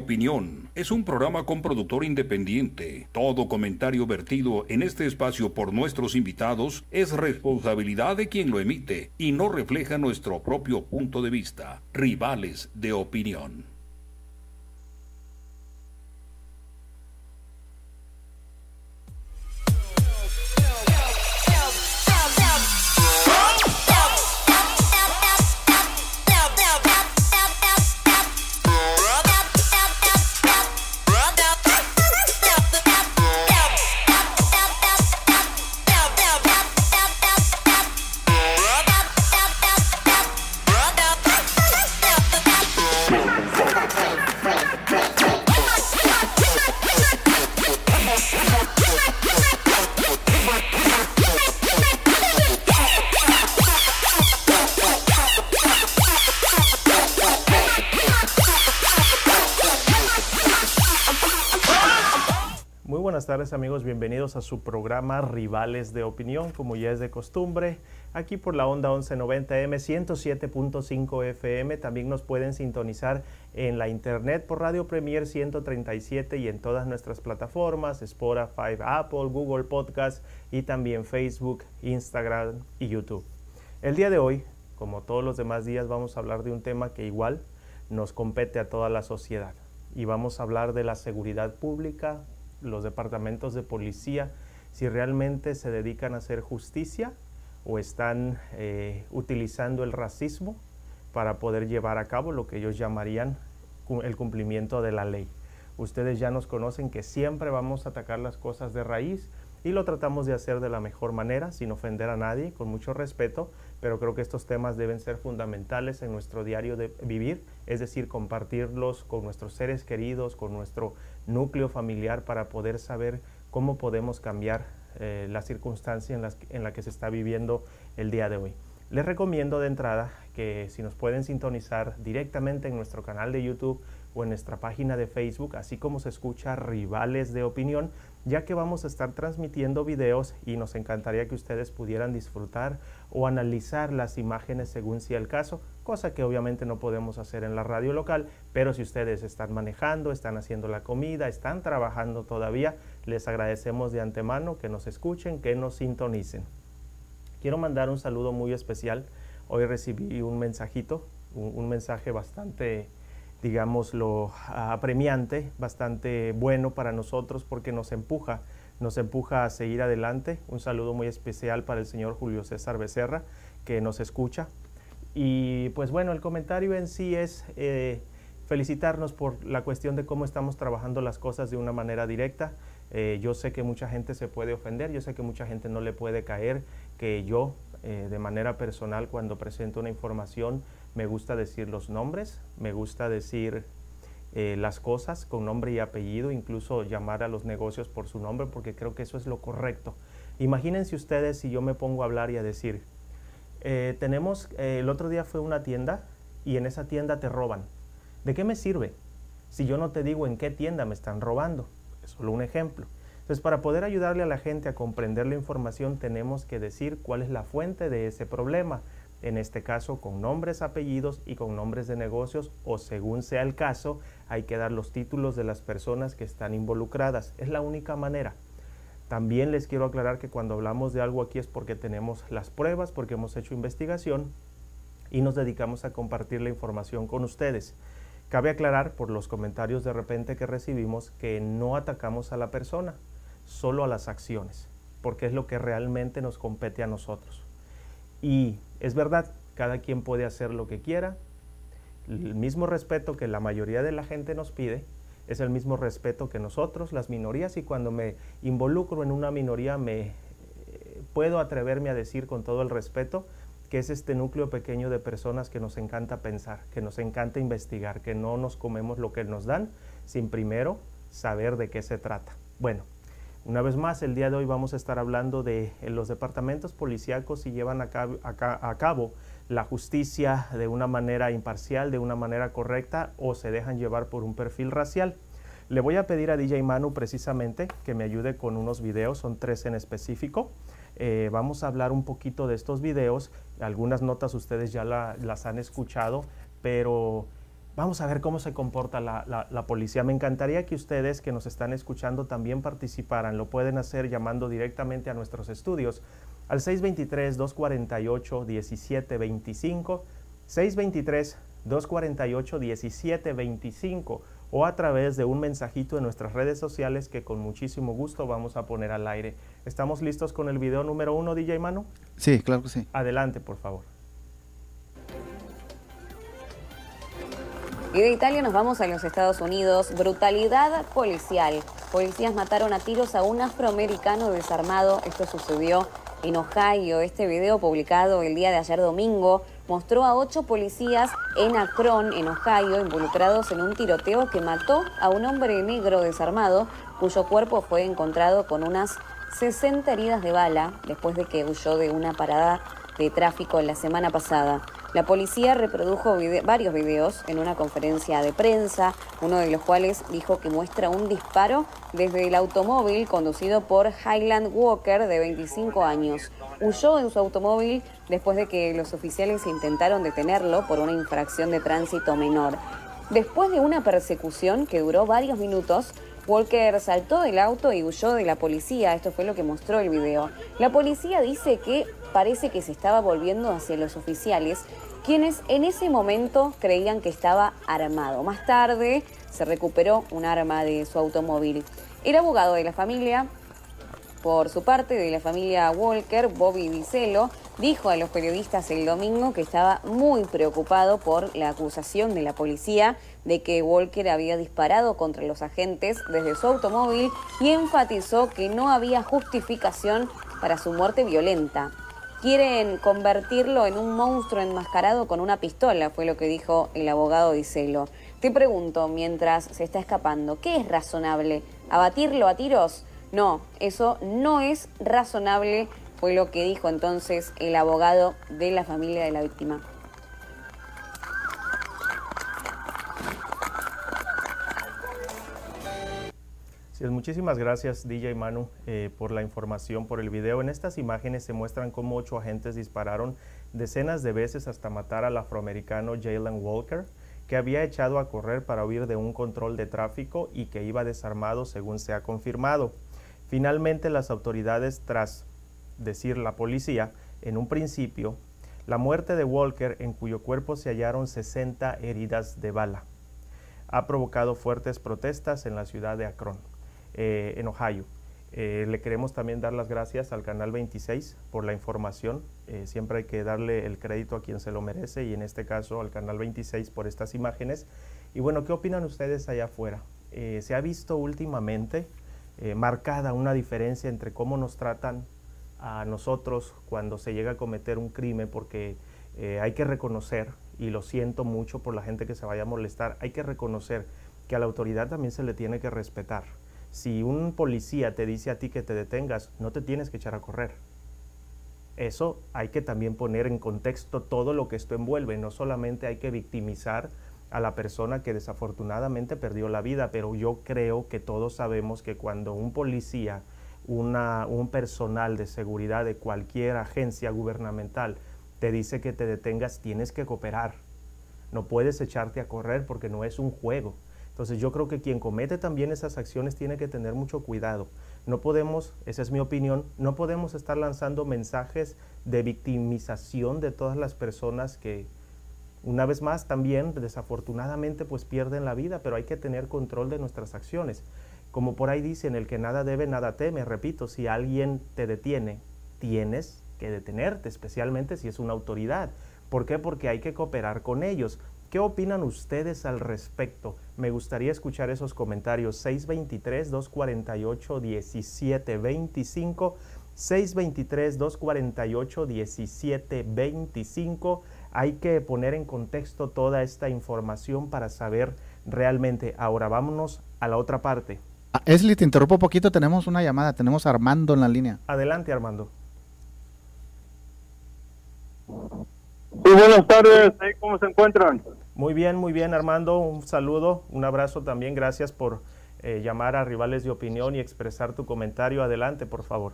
Opinión es un programa con productor independiente. Todo comentario vertido en este espacio por nuestros invitados es responsabilidad de quien lo emite y no refleja nuestro propio punto de vista. Rivales de Opinión. Tardes amigos, bienvenidos a su programa Rivales de Opinión, como ya es de costumbre, aquí por la onda 1190M 107.5 FM. También nos pueden sintonizar en la internet por Radio Premier 137 y en todas nuestras plataformas, Spotify, Apple, Google Podcast y también Facebook, Instagram y YouTube. El día de hoy, como todos los demás días, vamos a hablar de un tema que igual nos compete a toda la sociedad y vamos a hablar de la seguridad pública, los departamentos de policía si realmente se dedican a hacer justicia o están eh, utilizando el racismo para poder llevar a cabo lo que ellos llamarían el cumplimiento de la ley. Ustedes ya nos conocen que siempre vamos a atacar las cosas de raíz y lo tratamos de hacer de la mejor manera, sin ofender a nadie, con mucho respeto, pero creo que estos temas deben ser fundamentales en nuestro diario de vivir, es decir, compartirlos con nuestros seres queridos, con nuestro núcleo familiar para poder saber cómo podemos cambiar eh, la circunstancia en, en la que se está viviendo el día de hoy. Les recomiendo de entrada que si nos pueden sintonizar directamente en nuestro canal de YouTube o en nuestra página de Facebook, así como se escucha Rivales de Opinión, ya que vamos a estar transmitiendo videos y nos encantaría que ustedes pudieran disfrutar o analizar las imágenes según sea el caso, cosa que obviamente no podemos hacer en la radio local, pero si ustedes están manejando, están haciendo la comida, están trabajando todavía, les agradecemos de antemano que nos escuchen, que nos sintonicen. Quiero mandar un saludo muy especial. Hoy recibí un mensajito, un, mensaje bastante digámoslo, apremiante, bastante bueno para nosotros porque nos empuja, nos empuja a seguir adelante. Un saludo muy especial para el señor Julio César Becerra, que nos escucha. Y pues bueno, el comentario en sí es eh, felicitarnos por la cuestión de cómo estamos trabajando las cosas de una manera directa. Eh, yo sé que mucha gente se puede ofender, yo sé que mucha gente no le puede caer que yo, eh, de manera personal, cuando presento una información, me gusta decir los nombres, me gusta decir eh, las cosas con nombre y apellido, incluso llamar a los negocios por su nombre, porque creo que eso es lo correcto. Imagínense ustedes si yo me pongo a hablar y a decir, eh, tenemos, eh, el otro día fue una tienda y en esa tienda te roban. ¿De qué me sirve si yo no te digo en qué tienda me están robando? Es solo un ejemplo. Entonces, para poder ayudarle a la gente a comprender la información, tenemos que decir cuál es la fuente de ese problema en este caso con nombres, apellidos y con nombres de negocios o según sea el caso, hay que dar los títulos de las personas que están involucradas. Es la única manera. También les quiero aclarar que cuando hablamos de algo aquí es porque tenemos las pruebas, porque hemos hecho investigación y nos dedicamos a compartir la información con ustedes. Cabe aclarar por los comentarios de repente que recibimos que no atacamos a la persona, solo a las acciones, porque es lo que realmente nos compete a nosotros. Y es verdad, cada quien puede hacer lo que quiera. El mismo respeto que la mayoría de la gente nos pide es el mismo respeto que nosotros, las minorías, y cuando me involucro en una minoría me eh, puedo atreverme a decir con todo el respeto que es este núcleo pequeño de personas que nos encanta pensar, que nos encanta investigar, que no nos comemos lo que nos dan sin primero saber de qué se trata. Bueno, una vez más, el día de hoy vamos a estar hablando de los departamentos policíacos si llevan a cabo, la justicia de una manera imparcial, de una manera correcta o se dejan llevar por un perfil racial. Le voy a pedir a DJ Manu precisamente que me ayude con unos videos, son tres en específico. Eh, vamos a hablar un poquito de estos videos, algunas notas ustedes ya las han escuchado, pero Vamos a ver cómo se comporta la, la, policía. Me encantaría que ustedes que nos están escuchando también participaran. Lo pueden hacer llamando directamente a nuestros estudios al 623-248-1725, 623-248-1725 o a través de un mensajito en nuestras redes sociales que con muchísimo gusto vamos a poner al aire. ¿Estamos listos con el video número uno, DJ Manu? Sí, claro que sí. Adelante, por favor. Y de Italia nos vamos a los Estados Unidos. Brutalidad policial. Policías mataron a tiros a un afroamericano desarmado. Esto sucedió en Ohio. Este video publicado el día de ayer domingo mostró a ocho policías en Akron, en Ohio, involucrados en un tiroteo que mató a un hombre negro desarmado cuyo cuerpo fue encontrado con unas 60 heridas de bala después de que huyó de una parada de tráfico la semana pasada. La policía reprodujo varios videos en una conferencia de prensa, uno de los cuales dijo que muestra un disparo desde el automóvil conducido por Highland Walker de 25 años. Huyó en su automóvil después de que los oficiales intentaron detenerlo por una infracción de tránsito menor. Después de una persecución que duró varios minutos, Walker saltó del auto y huyó de la policía. Esto fue lo que mostró el video. La policía dice que parece que se estaba volviendo hacia los oficiales, quienes en ese momento creían que estaba armado. Más tarde se recuperó un arma de su automóvil. El abogado de la familia, por su parte, de la familia Walker, Bobby Dicelo, dijo a los periodistas el domingo que estaba muy preocupado por la acusación de la policía de que Walker había disparado contra los agentes desde su automóvil y enfatizó que no había justificación para su muerte violenta. Quieren convertirlo en un monstruo enmascarado con una pistola, fue lo que dijo el abogado Dicelo. Te pregunto, mientras se está escapando, ¿qué es razonable? ¿Abatirlo a tiros? No, eso no es razonable, fue lo que dijo entonces el abogado de la familia de la víctima. Muchísimas gracias DJ Manu eh, por la información, por el video. En estas imágenes se muestran cómo ocho agentes dispararon decenas de veces hasta matar al afroamericano Jalen Walker, que había echado a correr para huir de un control de tráfico y que iba desarmado según se ha confirmado. Finalmente las autoridades, tras decir la policía, en un principio, la muerte de Walker, en cuyo cuerpo se hallaron 60 heridas de bala, ha provocado fuertes protestas en la ciudad de Akron. Eh, en Ohio. Eh, le queremos también dar las gracias al Canal 26 por la información. Eh, siempre hay que darle el crédito a quien se lo merece y en este caso al Canal 26 por estas imágenes. Y bueno, ¿qué opinan ustedes allá afuera? se ha visto últimamente marcada una diferencia entre cómo nos tratan a nosotros cuando se llega a cometer un crimen, porque hay que reconocer, y lo siento mucho por la gente que se vaya a molestar, hay que reconocer que a la autoridad también se le tiene que respetar si un policía te dice a ti que te detengas, no te tienes que echar a correr. Eso hay que también poner en contexto todo lo que esto envuelve. No solamente hay que victimizar a la persona que desafortunadamente perdió la vida, pero yo creo que todos sabemos que cuando un policía, un personal de seguridad de cualquier agencia gubernamental te dice que te detengas, tienes que cooperar. No puedes echarte a correr porque no es un juego. Entonces yo creo que quien comete también esas acciones tiene que tener mucho cuidado. No podemos, esa es mi opinión, no podemos estar lanzando mensajes de victimización de todas las personas que una vez más también desafortunadamente pues pierden la vida, pero hay que tener control de nuestras acciones. Como por ahí dicen, el que nada debe, nada teme. Repito, si alguien te detiene, tienes que detenerte, especialmente si es una autoridad. ¿Por qué? Porque hay que cooperar con ellos. ¿Qué opinan ustedes al respecto? Me gustaría escuchar esos comentarios. 623-248-1725. 623-248-1725. Hay que poner en contexto toda esta información para saber realmente. Ahora vámonos a la otra parte. Ah, Esli, te interrumpo un poquito. Tenemos una llamada. Tenemos a Armando en la línea. Adelante, Armando. Sí, buenas tardes. ¿Cómo se encuentran? Muy bien, muy bien, Armando. Un saludo, un abrazo también. Gracias por eh, llamar a Rivales de Opinión y expresar tu comentario. Adelante, por favor.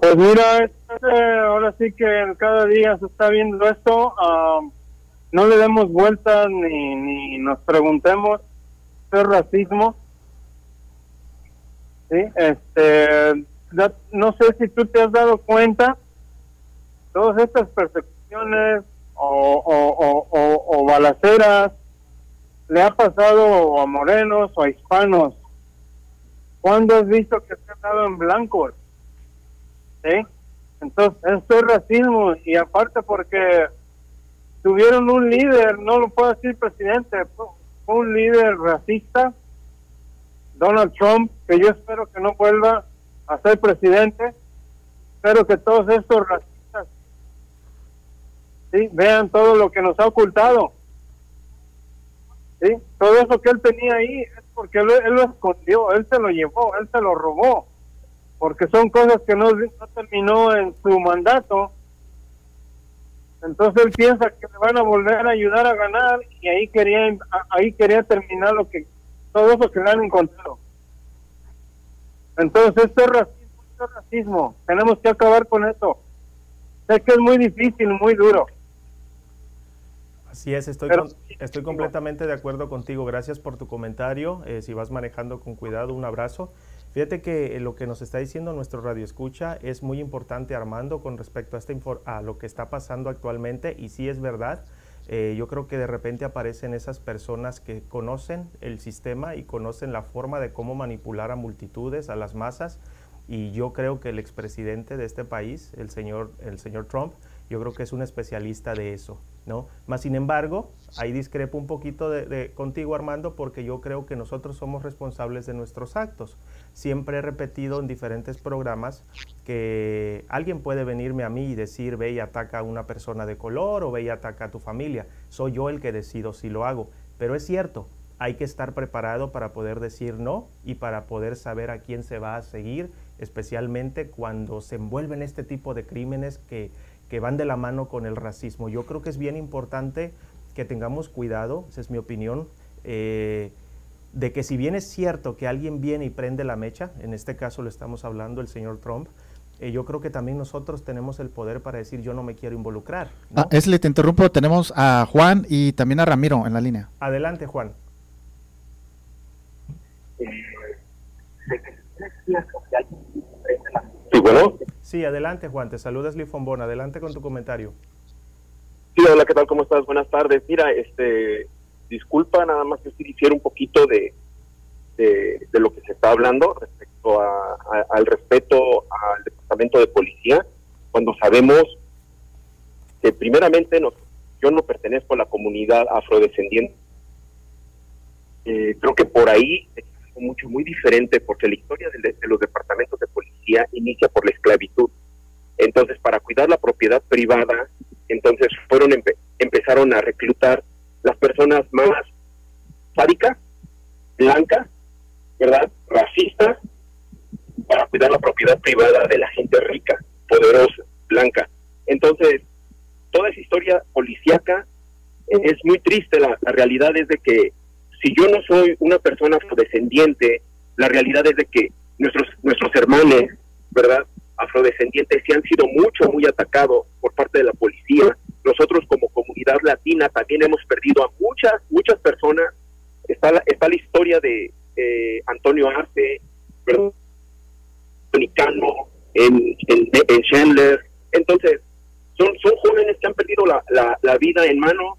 Pues mira, este, ahora sí que cada día se está viendo esto. no le demos vueltas ni, ni nos preguntemos es racismo. ¿Sí? Este, no sé si tú te has dado cuenta, todas estas persecuciones o, o, o, o balaceras le ha pasado a morenos o a hispanos. ¿Cuándo has visto que se ha dado en blancos? ¿Sí? Entonces, esto es racismo y aparte porque tuvieron un líder, no lo puedo decir presidente, un líder racista, Donald Trump, que yo espero que no vuelva a ser presidente, espero que todos estos racistas ¿sí? vean todo lo que nos ha ocultado. ¿sí? Todo eso que él tenía ahí es porque él, lo escondió, él se lo llevó, él se lo robó, porque son cosas que no, terminó en su mandato. Entonces él piensa que le van a volver a ayudar a ganar y ahí quería ahí quería terminar lo que todo eso que le han encontrado. Entonces esto es racismo, esto es racismo. Tenemos que acabar con eso. Sé que es muy difícil, muy duro. Así es, estoy, estoy completamente de acuerdo contigo. Gracias por tu comentario. Eh, si vas manejando con cuidado, un abrazo. Fíjate que eh, lo que nos está diciendo nuestro radio escucha es muy importante, Armando, con respecto a, este a lo que está pasando actualmente. Y sí es verdad. Eh, yo creo que de repente aparecen esas personas que conocen el sistema y conocen la forma de cómo manipular a multitudes, a las masas. Y yo creo que el expresidente de este país, el señor, el señor Trump, yo creo que es un especialista de eso, ¿no? Más sin embargo, ahí discrepo un poquito de, contigo, Armando, porque yo creo que nosotros somos responsables de nuestros actos. Siempre he repetido en diferentes programas que alguien puede venirme a mí y decir, ve y ataca a una persona de color o ve y ataca a tu familia. Soy yo el que decido si lo hago. Pero es cierto, hay que estar preparado para poder decir no y para poder saber a quién se va a seguir, especialmente cuando se envuelven este tipo de crímenes que que van de la mano con el racismo. Yo creo que es bien importante que tengamos cuidado, esa es mi opinión, eh, de que si bien es cierto que alguien viene y prende la mecha, en este caso lo estamos hablando el señor Trump, eh, yo creo que también nosotros tenemos el poder para decir yo no me quiero involucrar. ¿no? Ah, Esli, te interrumpo, tenemos a Juan y también a Ramiro en la línea. Adelante, Juan. Sí, bueno. Sí, adelante Juan, te saludas Lifombón, adelante con tu comentario. Sí, hola, ¿qué tal? ¿Cómo estás? Buenas tardes. Mira, este, disculpa nada más que hiciera un poquito de, de, lo que se está hablando respecto al respeto al departamento de policía, cuando sabemos que primeramente yo no pertenezco a la comunidad afrodescendiente. Eh, creo que por ahí mucho, muy diferente, porque la historia de, los departamentos de policía inicia por la esclavitud. Entonces, para cuidar la propiedad privada, entonces fueron empezaron a reclutar las personas más sádicas, blancas, ¿verdad? Racistas, para cuidar la propiedad privada de la gente rica, poderosa, blanca. Entontonces, toda esa historia policíaca es muy triste. La, la realidad es de que si yo no soy una persona afrodescendiente, la realidad es de que nuestros, nuestros hermanos, ¿verdad? Afrodescendientes se han sido mucho, muy atacados por parte de la policía. Nosotros como comunidad latina también hemos perdido a muchas, muchas personas. Está la, está la historia de eh, Antonio Arce, en, en, Chandler. Entonces, son, son jóvenes que han perdido la, la, la vida en manos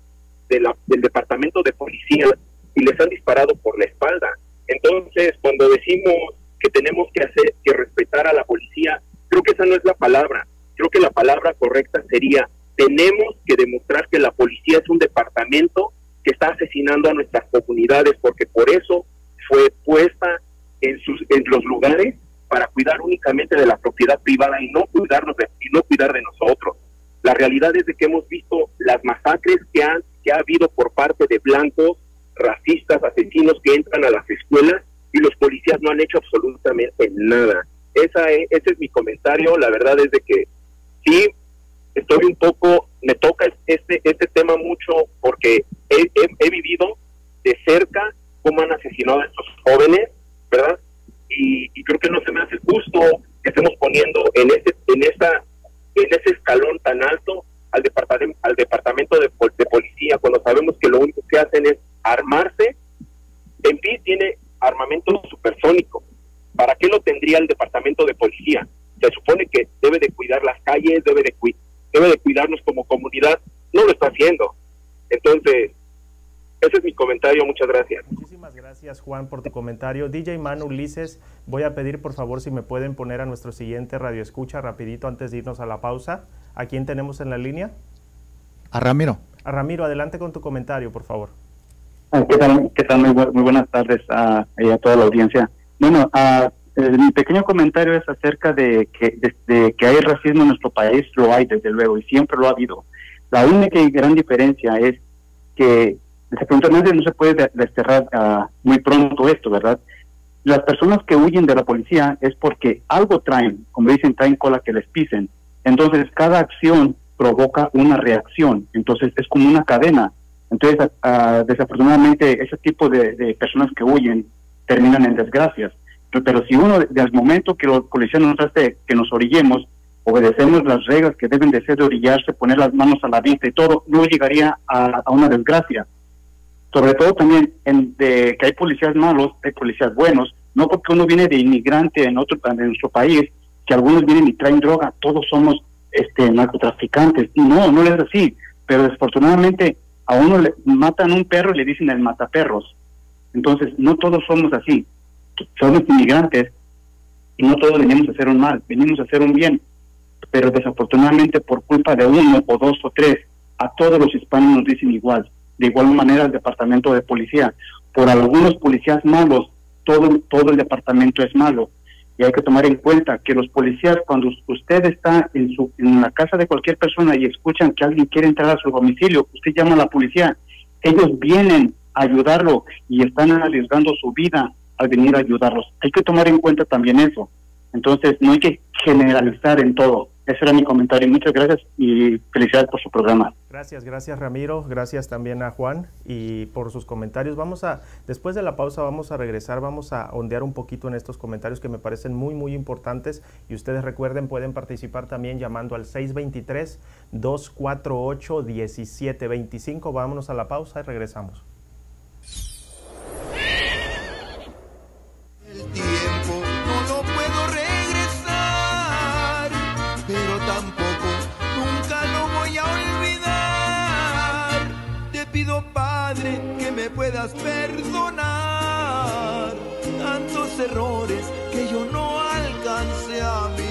de del departamento de policía y les han disparado por la espalda. Entonces, cuando decimos que tenemos que hacer, que respetar a la policía, creo que esa no es la palabra. Creo que la palabra correcta sería, tenemos que demostrar que la policía es un departamento que está asesinando a nuestras comunidades, porque por eso fue puesta en, sus, en los lugares para cuidar únicamente de la propiedad privada y no cuidarnos y no cuidar de nosotros. La realidad es de que hemos visto las masacres que han que ha habido por parte de blancos racistas, asesinos que entran a las escuelas y los policías no han hecho absolutamente nada. Esa es, ese es mi comentario. La verdad es de que sí, estoy un poco, me toca este, este tema mucho porque he, vivido de cerca cómo han asesinado a estos jóvenes, ¿verdad? Y, creo que no se me hace justo que estemos poniendo en ese, en esa, en ese escalón tan alto al departamento, al departamento de, de policía cuando En fin, tiene armamento supersónico. ¿Para qué lo tendría el departamento de policía? Se supone que debe de cuidar las calles, debe de, debe de cuidarnos como comunidad. No lo está haciendo. Entonces, ese es mi comentario, muchas gracias. Muchísimas gracias Juan por tu comentario. DJ Manu Ulises, voy a pedir por favor si me pueden poner a nuestro siguiente radio escucha rapidito antes de irnos a la pausa. ¿A quién tenemos en la línea? A Ramiro. A Ramiro, adelante con tu comentario, por favor. Ah, ¿Qué tal? ¿Qué tal? Muy, buenas tardes a, a, toda la audiencia. Bueno, uh, mi pequeño comentario es acerca de que, que hay racismo en nuestro país, lo hay desde luego y siempre lo ha habido. La única y gran diferencia es que desafortunadamente no se puede desterrar uh, muy pronto esto, ¿verdad? Las personas que huyen de la policía es porque algo traen, como dicen, traen cola que les pisen. Entonces, cada acción provoca una reacción. Entonces, es como una cadena. Entonces, uh, desafortunadamente, ese tipo de, personas que huyen terminan en desgracias. Pero si uno, desde el momento que la policía nos hace que nos orillemos, obedecemos las reglas que deben de ser de orillarse, poner las manos a la vista y todo, no llegaría a, a una desgracia sobre todo también en de que hay policías malos, hay policías buenos, no porque uno viene de inmigrante en otro en nuestro país, que algunos vienen y traen droga, todos somos este narcotraficantes. No, no es así, pero desafortunadamente a uno le matan un perro y le dicen el mataperros. Entonces, no todos somos así. Somos inmigrantes y no todos venimos a hacer un mal, venimos a hacer un bien. Pero desafortunadamente por culpa de uno o dos o tres, a todos los hispanos nos dicen igual de igual manera el departamento de policía. Por algunos policías malos, todo, todo el departamento es malo. Y hay que tomar en cuenta que los policías, cuando usted está en, su, en la casa de cualquier persona y escuchan que alguien quiere entrar a su domicilio, usted llama a la policía, ellos vienen a ayudarlo y están arriesgando su vida al venir a ayudarlos. Hay que tomar en cuenta también eso. Entonces, no hay que generalizar en todo. Ese era mi comentario. Muchas gracias y felicidades por su programa. Gracias, gracias Ramiro. Gracias también a Juan y por sus comentarios. Vamos a, después de la pausa, vamos a regresar, vamos a ondear un poquito en estos comentarios que me parecen muy, muy importantes. Y ustedes recuerden, pueden participar también llamando al 623-248-1725. Vámonos a la pausa y regresamos. Pido, Padre, que me puedas perdonar tantos errores que yo no alcancé a mirar.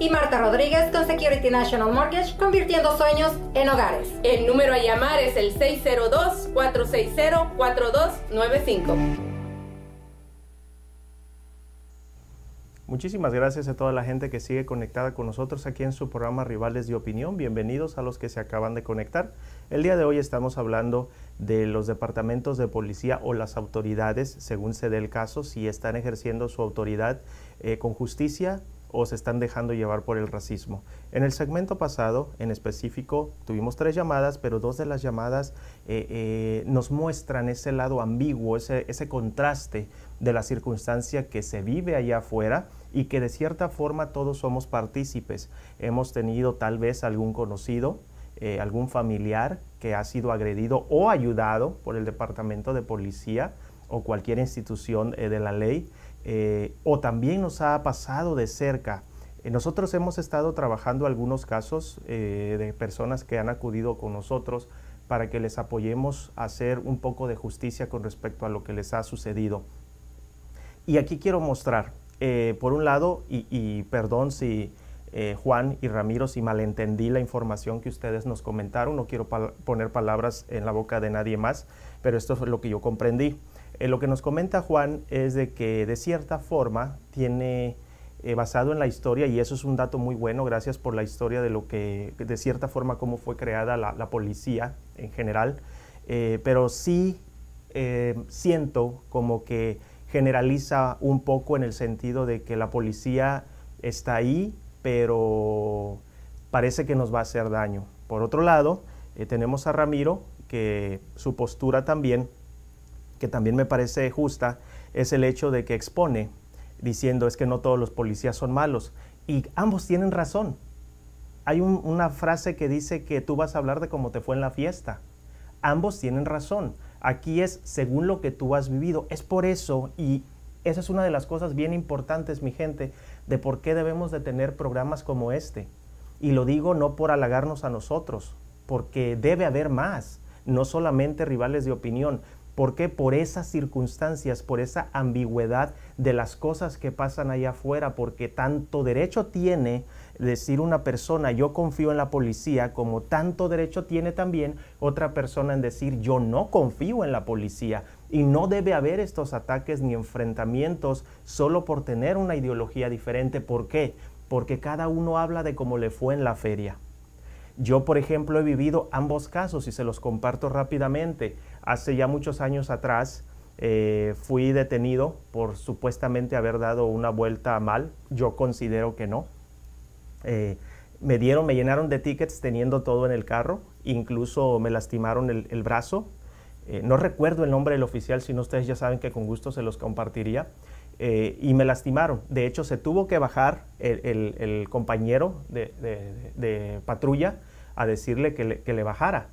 Y Marta Rodríguez con Security National Mortgage, convirtiendo sueños en hogares. El número a llamar es el 602-460-4295. Muchísimas gracias a toda la gente que sigue conectada con nosotros aquí en su programa Rivales de Opinión. Bienvenidos a los que se acaban de conectar. El día de hoy estamos hablando de los departamentos de policía o las autoridades, según se dé el caso, si están ejerciendo su autoridad eh, con justicia o se están dejando llevar por el racismo. En el segmento pasado, en específico, tuvimos tres llamadas, pero dos de las llamadas eh, eh, nos muestran ese lado ambiguo, ese, contraste de la circunstancia que se vive allá afuera y que de cierta forma todos somos partícipes. Hemos tenido tal vez algún conocido, eh, algún familiar que ha sido agredido o ayudado por el departamento de policía o cualquier institución de la ley, eh, o también nos ha pasado de cerca. nosotros hemos estado trabajando algunos casos de personas que han acudido con nosotros para que les apoyemos a hacer un poco de justicia con respecto a lo que les ha sucedido. Y aquí quiero mostrar eh, por un lado, y, perdón si eh, Juan y Ramiro, si malentendí la información que ustedes nos comentaron, no quiero poner palabras en la boca de nadie más, pero esto es lo que yo comprendí. Eh, lo que nos comenta Juan es de que de cierta forma tiene basado en la historia, y eso es un dato muy bueno, gracias por la historia de lo que, de cierta forma, cómo fue creada la, policía en general, pero sí siento como que generaliza un poco en el sentido de que la policía está ahí, pero parece que nos va a hacer daño. Por otro lado, eh, tenemos a Ramiro, que su postura también, que también me parece justa, es el hecho de que expone diciendo es que no todos los policías son malos. Y ambos tienen razón. Hay una frase que dice que tú vas a hablar de cómo te fue en la fiesta. Ambos tienen razón. Aquí es según lo que tú has vivido. Es por eso, y esa es una de las cosas bien importantes, mi gente, de por qué debemos de tener programas como este. Y lo digo no por halagarnos a nosotros, porque debe haber más, no solamente rivales de opinión. ¿Por qué? Por esas circunstancias, por esa ambigüedad de las cosas que pasan allá afuera, porque tanto derecho tiene decir una persona yo confío en la policía, como tanto derecho tiene también otra persona en decir yo no confío en la policía. Y no debe haber estos ataques ni enfrentamientos solo por tener una ideología diferente. ¿Por qué? Porque cada uno habla de cómo le fue en la feria. Yo, por ejemplo, he vivido ambos casos y se los comparto rápidamente. Hace ya muchos años atrás eh, fui detenido por supuestamente haber dado una vuelta mal. Yo considero que no eh, me dieron, me llenaron de tickets teniendo todo en el carro, incluso me lastimaron el, brazo. Eh, no recuerdo el nombre del oficial, si no ustedes ya saben que con gusto se los compartiría. Y me lastimaron. De hecho, se tuvo que bajar el, compañero de, patrulla a decirle que le, que le bajara.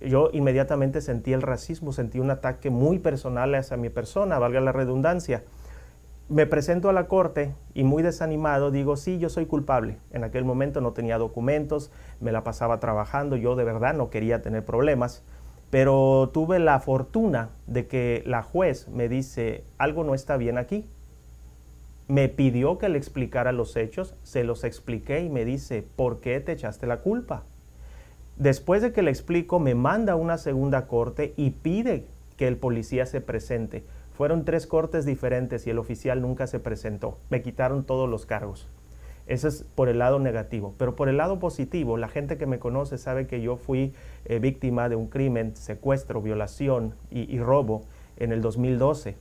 Yo inmediatamente sentí el racismo, sentí un ataque muy personal hacia mi persona, valga la redundancia me presento a la corte y muy desanimado digo, sí, yo soy culpable. En aquel momento no tenía documentos, me la pasaba trabajando, yo de verdad no quería tener problemas, pero tuve la fortuna de que la juez me dice, algo no está bien aquí. Me pidió que le explicara los hechos, se los expliqué y me dice, ¿por qué te echaste la culpa? Después de que le explico, me manda una segunda corte y pide que el policía se presente fueron tres cortes diferentes y el oficial nunca se presentó. Me quitaron todos los cargos. Eso es por el lado negativo. Pero por el lado positivo, la gente que me conoce sabe que yo fui eh, víctima de un crimen, secuestro, violación y, robo en el 2012.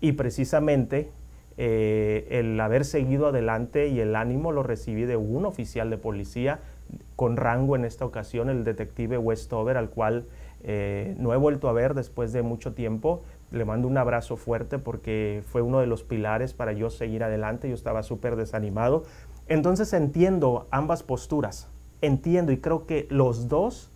Y precisamente eh, el haber seguido adelante y el ánimo lo recibí de un oficial de policía con rango en esta ocasión, el detective Westover, al cual eh, no he vuelto a ver después de mucho tiempo, le mando un abrazo fuerte porque fue uno de los pilares para yo seguir adelante. Yo estaba súper desanimado. Entonces entiendo ambas posturas. Entiendo y creo que los dos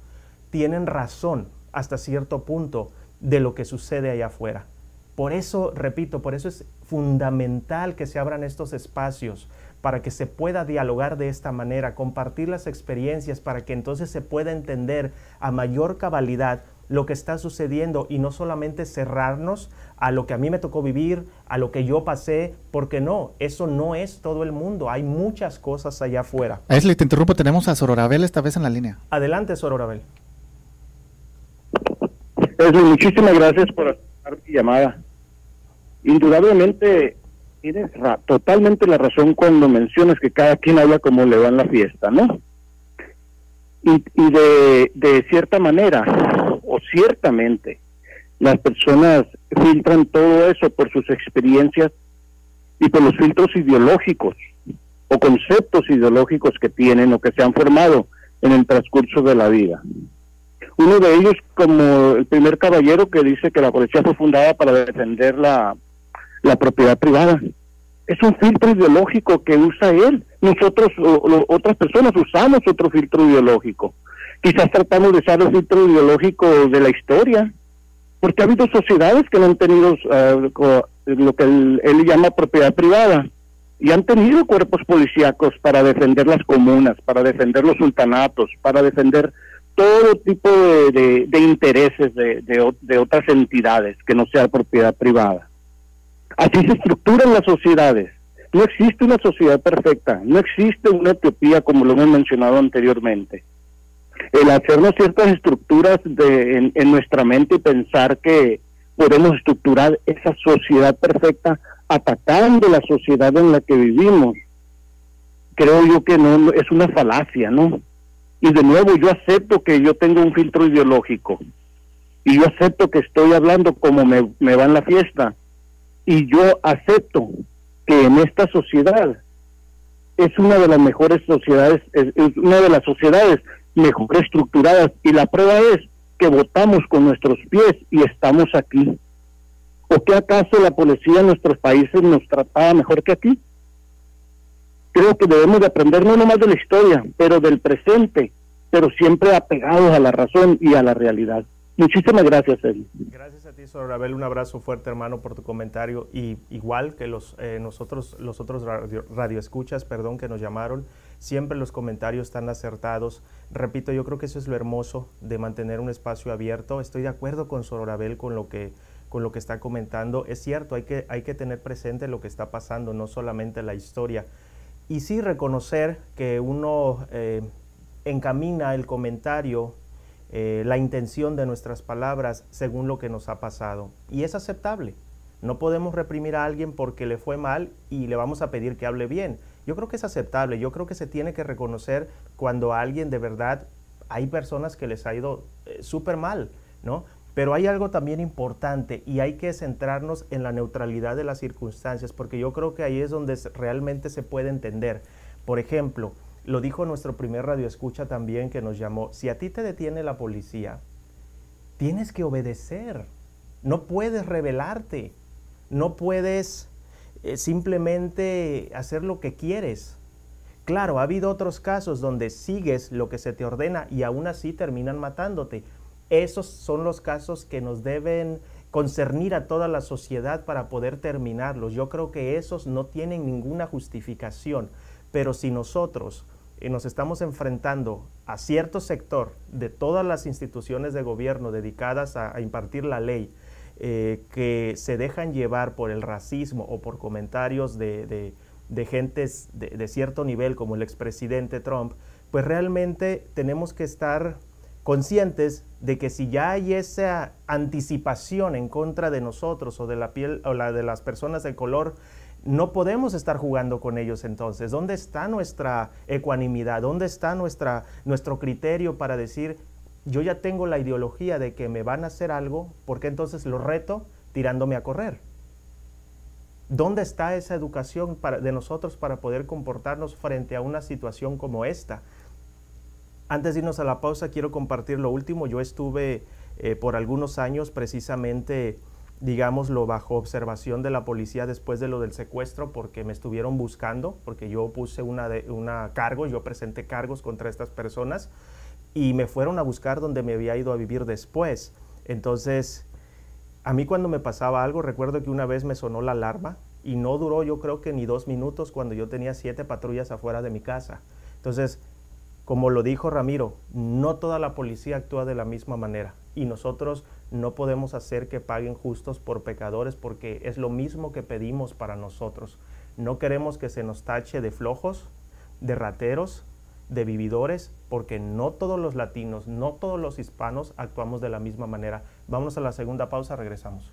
tienen razón hasta cierto punto de lo que sucede allá afuera. Por eso, repito, por eso es fundamental que se abran estos espacios para que se pueda dialogar de esta manera, compartir las experiencias para que entonces se pueda entender a mayor cabalidad lo que está sucediendo y no solamente cerrarnos a lo que a mí me tocó vivir, a lo que yo pasé, porque no, eso no es todo el mundo, hay muchas cosas allá afuera. Ashley, te interrumpo, tenemos a Sororabel esta vez en la línea. Adelante, Sororabel. Esli, muchísimas gracias por aceptar mi llamada. Indudablemente tienes totalmente la razón cuando mencionas que cada quien habla como le va en la fiesta, ¿no? Y, y de, de cierta manera, o ciertamente, las personas filtran todo eso por sus experiencias y por los filtros ideológicos o conceptos ideológicos que tienen o que se han formado en el transcurso de la vida. Uno de ellos como el primer caballero que dice que la policía fue fundada para defender la, la propiedad privada. Es un filtro ideológico que usa él. Nosotros, otras personas, usamos otro filtro ideológico. Quizás tratamos de usar el filtro ideológico de la historia, porque ha habido sociedades que no han tenido eh, lo que él, llama propiedad privada y han tenido cuerpos policíacos para defender las comunas, para defender los sultanatos, para defender todo tipo de, intereses de, de, otras entidades que no sea propiedad privada. Así se estructuran las sociedades. No existe una sociedad perfecta, no existe una utopía como lo hemos mencionado anteriormente el hacernos ciertas estructuras de, en, nuestra mente y pensar que podemos estructurar esa sociedad perfecta atacando la sociedad en la que vivimos, creo yo que no es una falacia, ¿no? Y de nuevo yo acepto que yo tengo un filtro ideológico y yo acepto que estoy hablando como me, me va en la fiesta y yo acepto que en esta sociedad es una de las mejores sociedades, es una de las sociedades mejor estructuradas y la prueba es que votamos con nuestros pies y estamos aquí. ¿O qué acaso la policía en nuestros países nos trataba mejor que aquí? Creo que debemos de aprender no nomás de la historia, pero del presente, pero siempre apegados a la razón y a la realidad. Muchísimas gracias, Eli. Gracias ti, Sorabel. Un abrazo fuerte, hermano, por tu comentario. Y igual que los eh, nosotros, los otros radio, radioescuchas, perdón, que nos llamaron, siempre los comentarios están acertados. Repito, yo creo que eso es lo hermoso de mantener un espacio abierto. Estoy de acuerdo con Sorabel con lo que con lo que está comentando. Es cierto, hay que, hay que tener presente lo que está pasando, no solamente la historia. Y sí reconocer que uno eh, encamina el comentario eh, la intención de nuestras palabras según lo que nos ha pasado. Y es aceptable. No podemos reprimir a alguien porque le fue mal y le vamos a pedir que hable bien. Yo creo que es aceptable. Yo creo que se tiene que reconocer cuando a alguien de verdad hay personas que les ha ido eh, súper mal, ¿no? Pero hay algo también importante y hay que centrarnos en la neutralidad de las circunstancias, porque yo creo que ahí es donde realmente se puede entender. Por ejemplo, lo dijo nuestro primer radio escucha también que nos llamó. Si a ti te detiene la policía, tienes que obedecer. No puedes rebelarte. No puedes eh, simplemente hacer lo que quieres. Claro, ha habido otros casos donde sigues lo que se te ordena y aún así terminan matándote. Esos son los casos que nos deben concernir a toda la sociedad para poder terminarlos. Yo creo que esos no tienen ninguna justificación. Pero si nosotros y nos estamos enfrentando a cierto sector de todas las instituciones de gobierno dedicadas a, impartir la ley, eh, que se dejan llevar por el racismo o por comentarios de, de, gentes de, de, cierto nivel como el expresidente Trump, pues realmente tenemos que estar conscientes de que si ya hay esa anticipación en contra de nosotros o de la piel o la de las personas de color no podemos estar jugando con ellos entonces. ¿Dónde está nuestra ecuanimidad? ¿Dónde está nuestra, nuestro criterio para decir, yo ya tengo la ideología de que me van a hacer algo, ¿por qué entonces lo reto tirándome a correr? ¿Dónde está esa educación para, de nosotros para poder comportarnos frente a una situación como esta? Antes de irnos a la pausa, quiero compartir lo último. Yo estuve eh, por algunos años precisamente digámoslo, bajo observación de la policía después de lo del secuestro porque me estuvieron buscando, porque yo puse una, de, una cargo, yo presenté cargos contra estas personas y me fueron a buscar donde me había ido a vivir después. Entonces, a mí cuando me pasaba algo, recuerdo que una vez me sonó la alarma y no duró yo creo que ni dos minutos cuando yo tenía siete patrullas afuera de mi casa. Entonces, como lo dijo Ramiro, no toda la policía actúa de la misma manera y nosotros no podemos hacer que paguen justos por pecadores porque es lo mismo que pedimos para nosotros. No queremos que se nos tache de flojos, de rateros, de vividores, porque no todos los latinos, no todos los hispanos actuamos de la misma manera. Vamos a la segunda pausa, regresamos.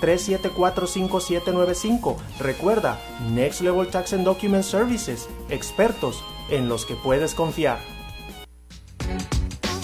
3745795. Recuerda, Next Level Tax and Document Services, expertos en los que puedes confiar.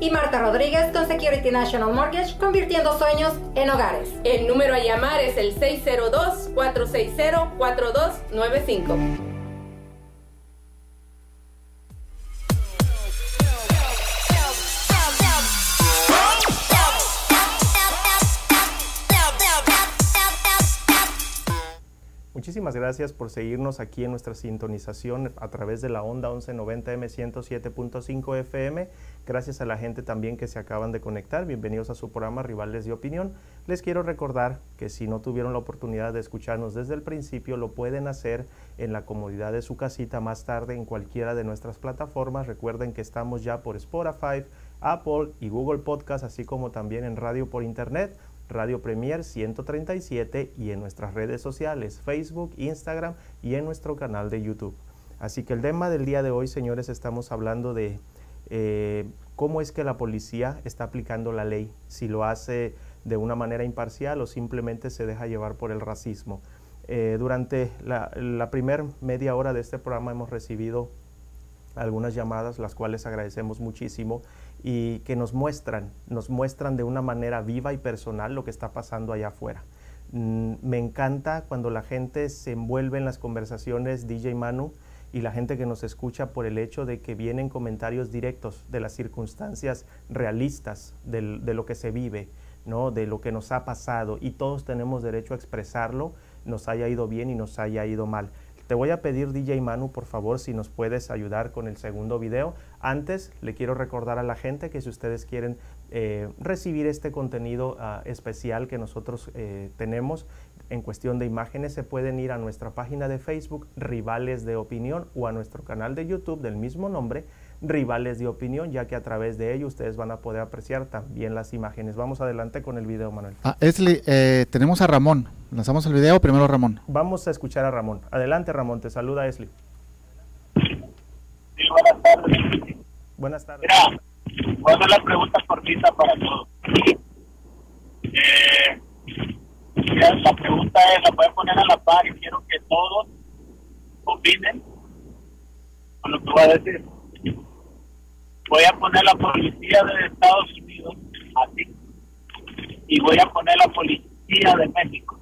y Marta Rodríguez con Security National Mortgage, convirtiendo sueños en hogares. El número a llamar es el 602-460-4295. Muchísimas gracias por seguirnos aquí en nuestra sintonización a través de la onda 1190M 107.5 FM. Gracias a la gente también que se acaban de conectar. Bienvenidos a su programa Rivales de Opinión. Les quiero recordar que si no tuvieron la oportunidad de escucharnos desde el principio, lo pueden hacer en la comodidad de su casita más tarde en cualquiera de nuestras plataformas. Recuerden que estamos ya por Spotify, Apple y Google Podcast, así como también en radio por internet Radio Premier 137 y en nuestras redes sociales, Facebook, Instagram y en nuestro canal de YouTube. Así que el tema del día de hoy, señores, estamos hablando de eh, cómo es que la policía está aplicando la ley, si lo hace de una manera imparcial o simplemente se deja llevar por el racismo. Eh, durante la, primera media hora de este programa hemos recibido algunas llamadas, las cuales agradecemos muchísimo y que nos muestran, nos muestran de una manera viva y personal lo que está pasando allá afuera. Mm, me encanta cuando la gente se envuelve en las conversaciones DJ Manu y la gente que nos escucha por el hecho de que vienen comentarios directos de las circunstancias realistas de lo que se vive, ¿no? de lo que nos ha pasado y todos tenemos derecho a expresarlo, nos haya ido bien y nos haya ido mal. Te voy a pedir, DJ Manu, por favor, si nos puedes ayudar con el segundo video. Antes, le quiero recordar a la gente que si ustedes quieren eh, recibir este contenido uh, especial que nosotros eh, tenemos en cuestión de imágenes, se pueden ir a nuestra página de Facebook, Rivales de Opinión, o a nuestro canal de YouTube del mismo nombre, Rivales de Opinión, ya que a través de ello ustedes van a poder apreciar también las imágenes. Vamos adelante con el video, Manuel. Ah, Esli, eh, tenemos a Ramón. ¿Lanzamos el video primero Ramón? Vamos a escuchar a Ramón. Adelante, Ramón. Te saluda Esli. Sí, buenas tardes. Buenas tardes. Mira, voy a hacer la pregunta cortita para todos. Eh, la pregunta es, la a poner a la par y quiero que todos opinen con lo que voy a decir. Voy a poner la policía de Estados Unidos así y voy a poner la policía de México.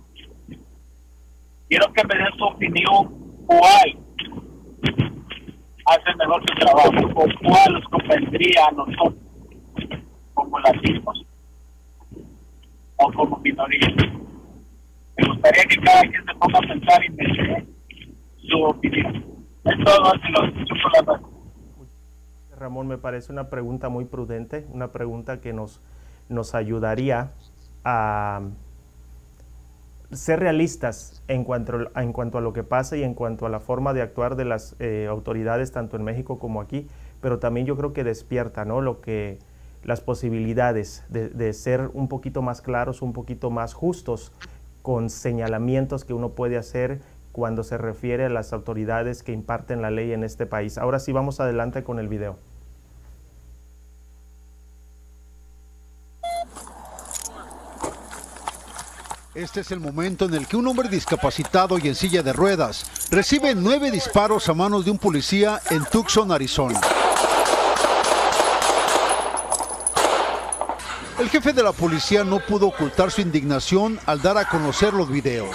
Quiero que me den su opinión cuál hace mejor su trabajo o cuál nos convendría a nosotros como latinos o como minoría. Me gustaría que cada quien se ponga a pensar y me su opinión. Es todo, se lo escucho por la mano. Ramón, me parece una pregunta muy prudente, una pregunta que nos, nos ayudaría a ser realistas en cuanto, en cuanto a lo que pasa y en cuanto a la forma de actuar de las eh, autoridades tanto en México como aquí, pero también yo creo que despierta ¿no? lo que, las posibilidades de, de ser un poquito más claros, un poquito más justos con señalamientos que uno puede hacer cuando se refiere a las autoridades que imparten la ley en este país. Ahora sí vamos adelante con el video. Este es el momento en el que un hombre discapacitado y en silla de ruedas recibe nueve disparos a manos de un policía en Tucson, Arizona. El jefe de la policía no pudo ocultar su indignación al dar a conocer los videos.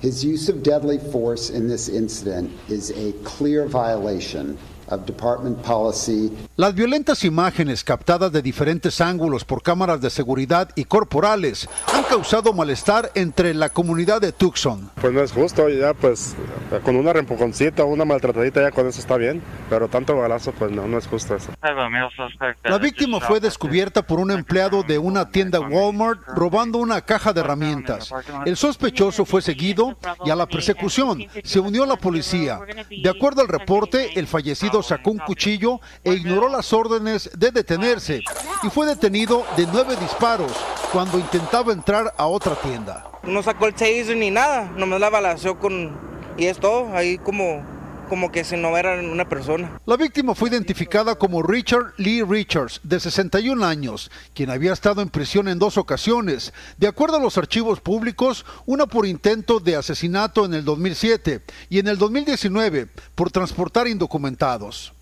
His use of deadly force in this incident is a clear violation. Las violentas imágenes captadas de diferentes ángulos por cámaras de seguridad y corporales han causado malestar entre la comunidad de Tucson. Pues no es justo, ya pues con una rempujoncita o una maltratadita ya con eso está bien, pero tanto balazo pues no, no es justo eso. La víctima fue descubierta por un empleado de una tienda Walmart robando una caja de herramientas. El sospechoso fue seguido y a la persecución se unió la policía. De acuerdo al reporte, el fallecido sacó un cuchillo e ignoró las órdenes de detenerse y fue detenido de nueve disparos cuando intentaba entrar a otra tienda. No sacó el taser ni nada, nomás la balació con... y es todo, ahí como, como que si no era una persona. La víctima fue identificada como Richard Lee Richards, de 61 años, quien había estado en prisión en dos ocasiones. De acuerdo a los archivos públicos, una por intento de asesinato en el 2007 y en el 2019 por transportar indocumentados.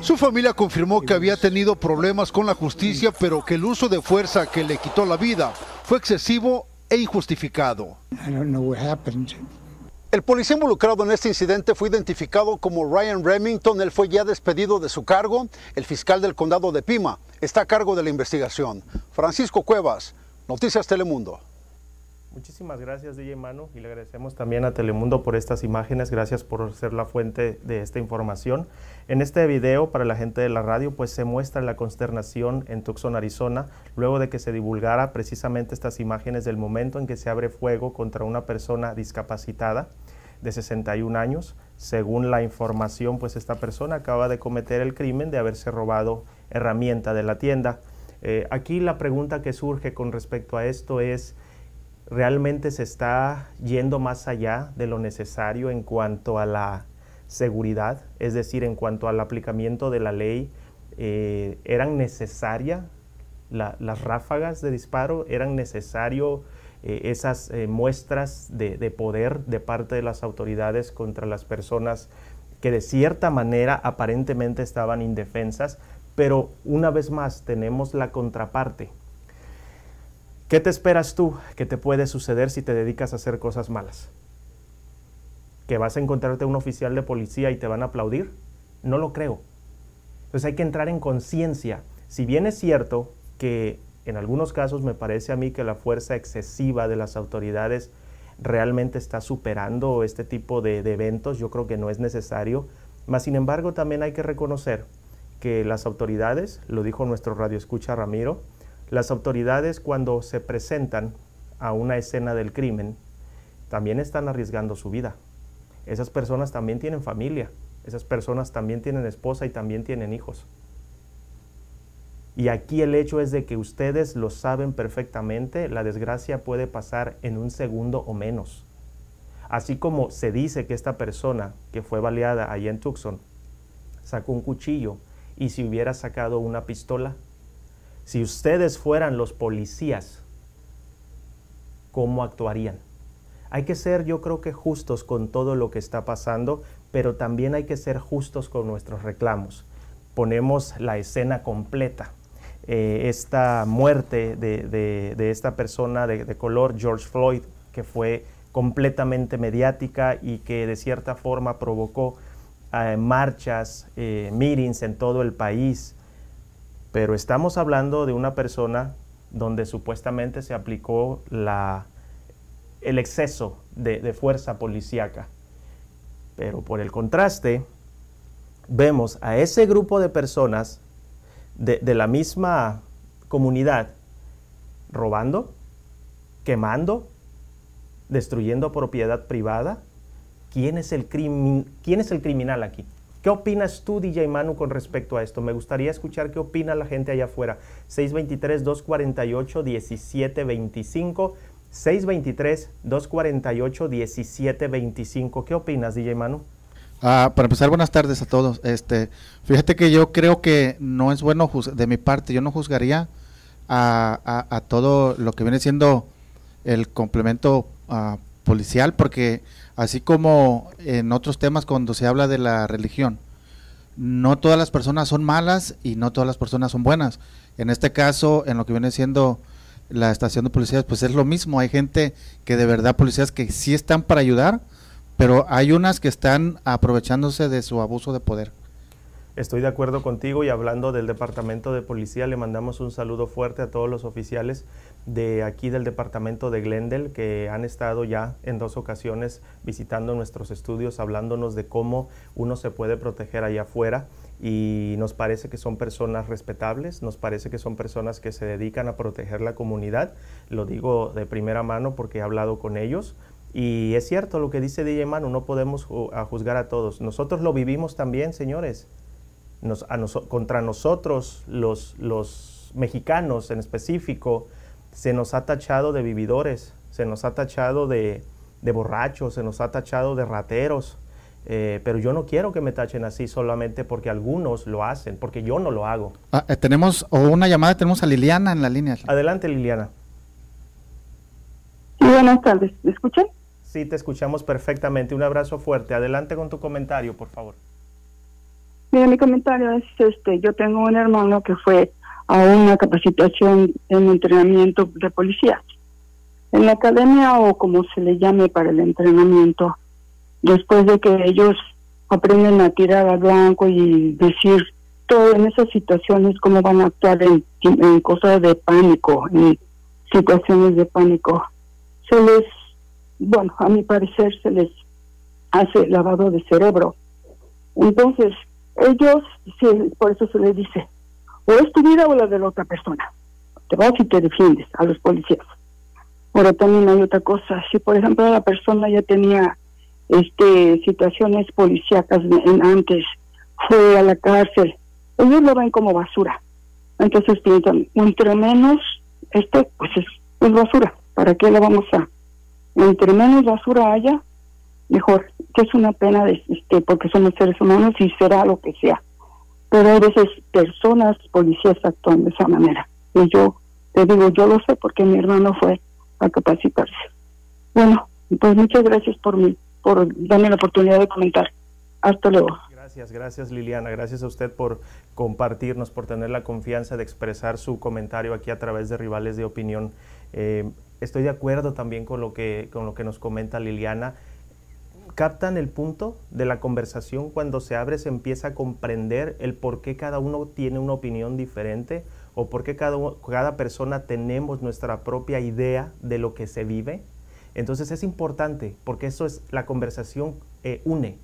Su familia confirmó que había tenido problemas con la justicia, pero que el uso de fuerza que le quitó la vida fue excesivo e injustificado. El policía involucrado en este incidente fue identificado como Ryan Remington. Él fue ya despedido de su cargo. El fiscal del condado de Pima está a cargo de la investigación. Francisco Cuevas, Noticias Telemundo. Muchísimas gracias, DJ Manu, y le agradecemos también a Telemundo por estas imágenes. Gracias por ser la fuente de esta información. En este video, para la gente de la radio, pues se muestra la consternación en Tucson, Arizona, luego de que se divulgara precisamente estas imágenes del momento en que se abre fuego contra una persona discapacitada de 61 años. Según la información, pues esta persona acaba de cometer el crimen de haberse robado herramienta de la tienda. Eh, aquí la pregunta que surge con respecto a esto es, realmente se está yendo más allá de lo necesario en cuanto a la seguridad, es decir, en cuanto al aplicamiento de la ley, eh, eran necesarias las ráfagas de disparo, eran necesarias eh, esas eh, muestras de, de poder de parte de las autoridades contra las personas que de cierta manera aparentemente estaban indefensas, pero una vez más tenemos la contraparte, ¿Qué te esperas tú que te puede suceder si te dedicas a hacer cosas malas? ¿Que vas a encontrarte un oficial de policía y te van a aplaudir? No lo creo. Entonces hay que entrar en conciencia. Si bien es cierto que en algunos casos me parece a mí que la fuerza excesiva de las autoridades realmente está superando este tipo de, eventos. Yo creo que no es necesario. Mas, sin embargo, también hay que reconocer que las autoridades, lo dijo nuestro radio escucha Ramiro, las autoridades cuando se presentan a una escena del crimen, también están arriesgando su vida. Esas personas también tienen familia, esas personas también tienen esposa y también tienen hijos. Y aquí el hecho es de que ustedes lo saben perfectamente, la desgracia puede pasar en un segundo o menos. Así como se dice que esta persona que fue baleada allí en Tucson sacó un cuchillo y si hubiera sacado una pistola, si ustedes fueran los policías, ¿cómo actuarían? Hay que ser, yo creo que justos con todo lo que está pasando, pero también hay que ser justos con nuestros reclamos. Ponemos la escena completa. Eh, esta muerte de, esta persona de, de, color, George Floyd, que fue completamente mediática y que de cierta forma provocó eh, marchas, eh, meetings en todo el país. Pero estamos hablando de una persona donde supuestamente se aplicó el exceso de, fuerza policíaca. Pero por el contraste, vemos a ese grupo de personas de, de la misma comunidad robando, quemando, destruyendo propiedad privada. ¿Quién es el, ¿Quién es el criminal aquí? ¿Qué opinas tú, DJ Manu, con respecto a esto? Me gustaría escuchar qué opina la gente allá afuera. 623-248-1725. 623-248-1725. ¿Qué opinas, DJ Manu? Ah, para empezar, buenas tardes a todos. Este, fíjate que yo creo que no es bueno de mi parte, yo no juzgaría a, todo lo que viene siendo el complemento uh, policial, porque así como en otros temas cuando se habla de la religión, no todas las personas son malas y no todas las personas son buenas. En este caso, en lo que viene siendo la estación de policías, pues es lo mismo. Hay gente que de verdad, policías que sí están para ayudar, pero hay unas que están aprovechándose de su abuso de poder. Estoy de acuerdo contigo y hablando del departamento de policía, le mandamos un saludo fuerte a todos los oficiales de aquí del departamento de Glendale que han estado ya en dos ocasiones visitando nuestros estudios, hablándonos de cómo uno se puede proteger allá afuera y nos parece que son personas respetables, nos parece que son personas que se dedican a proteger la comunidad. Lo digo de primera mano porque he hablado con ellos. Y es cierto lo que dice DJ Manu, no podemos juzgar a todos. Nosotros lo vivimos también, señores. Nos, contra nosotros, los, los mexicanos en específico, se nos ha tachado de vividores, se nos ha tachado de, borrachos, se nos ha tachado de rateros. Eh, pero yo no quiero que me tachen así solamente porque algunos lo hacen, porque yo no lo hago. Ah, eh, tenemos una llamada, tenemos a Liliana en la línea. Adelante, Liliana. Sí, buenas tardes. ¿Me escuchan? Sí, te escuchamos perfectamente. Un abrazo fuerte. Adelante con tu comentario, por favor. Mira, mi comentario es este, yo tengo un hermano que fue a una capacitación en entrenamiento de policía. En la academia o como se le llame para el entrenamiento, después de que ellos aprenden a tirar al blanco y decir todo en esas situaciones, cómo van a actuar en, en cosas de pánico, en situaciones de pánico, se les, bueno, a mi parecer se les hace lavado de cerebro. Entonces, ellos, por eso se les dice, o es tu vida o la de la otra persona. Te vas y te defiendes a los policías. Ahora también hay otra cosa, si por ejemplo la persona ya tenía este situaciones policíacas antes, fue a la cárcel, ellos lo ven como basura. Entonces piensan, entre menos, este pues es, es basura, ¿para qué le vamos a? Entre menos basura haya, mejor, que es una pena de, este, porque somos seres humanos y será lo que sea pero a veces personas, policías actúan de esa manera. Y yo te digo, yo lo sé porque mi hermano fue a capacitarse. Bueno, pues muchas gracias por, mi, por darme la oportunidad de comentar. Hasta luego. Gracias, gracias Liliana, gracias a usted por compartirnos, por tener la confianza de expresar su comentario aquí a través de Rivales de Opinión. Eh, estoy de acuerdo también con lo que, con lo que nos comenta Liliana captan el punto de la conversación cuando se abre, se empieza a comprender el por qué cada uno tiene una opinión diferente o por qué cada, cada persona tenemos nuestra propia idea de lo que se vive. Entonces es importante porque eso es la conversación eh, une,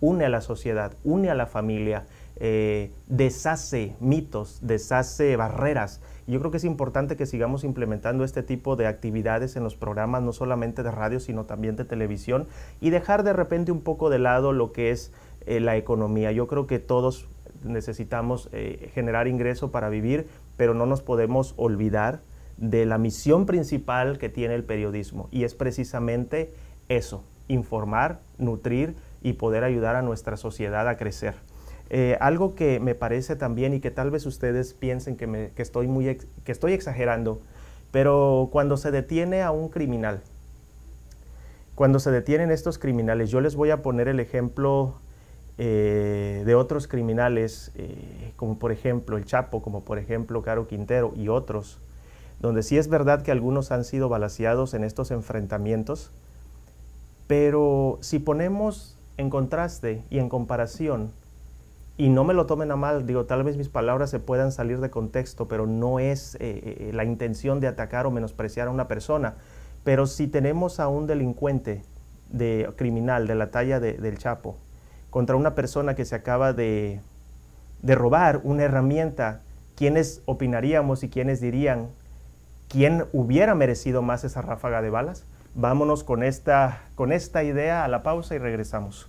une a la sociedad, une a la familia, eh, deshace mitos, deshace barreras. Yo creo que es importante que sigamos implementando este tipo de actividades en los programas, no solamente de radio, sino también de televisión, y dejar de repente un poco de lado lo que es eh, la economía. Yo creo que todos necesitamos generar ingreso para vivir, pero no nos podemos olvidar de la misión principal que tiene el periodismo y es precisamente eso, informar, nutrir y poder ayudar a nuestra sociedad a crecer. Eh, algo que me parece también y que tal vez ustedes piensen que, estoy que estoy exagerando, pero cuando se detiene a un criminal, cuando se detienen estos criminales, yo les voy a poner el ejemplo eh, de otros criminales, eh, como por ejemplo el Chapo, como por ejemplo Caro Quintero y otros, donde sí es verdad que algunos han sido balaseados en estos enfrentamientos, pero si ponemos en contraste y en comparación, y no me lo tomen a mal, digo, tal vez mis palabras se puedan salir de contexto, pero no es eh, eh, la intención de atacar o menospreciar a una persona, pero si tenemos a un delincuente de, criminal de la talla del Chapo contra una persona que se acaba de, de robar una herramienta, ¿quiénes opinaríamos y quiénes dirían ¿Quién hubiera merecido más esa ráfaga de balas? Vámonos con esta, con esta idea a la pausa y regresamos.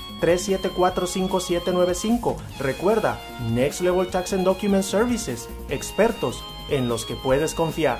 3745795. Recuerda, Next Level Tax and Document Services, expertos en los que puedes confiar.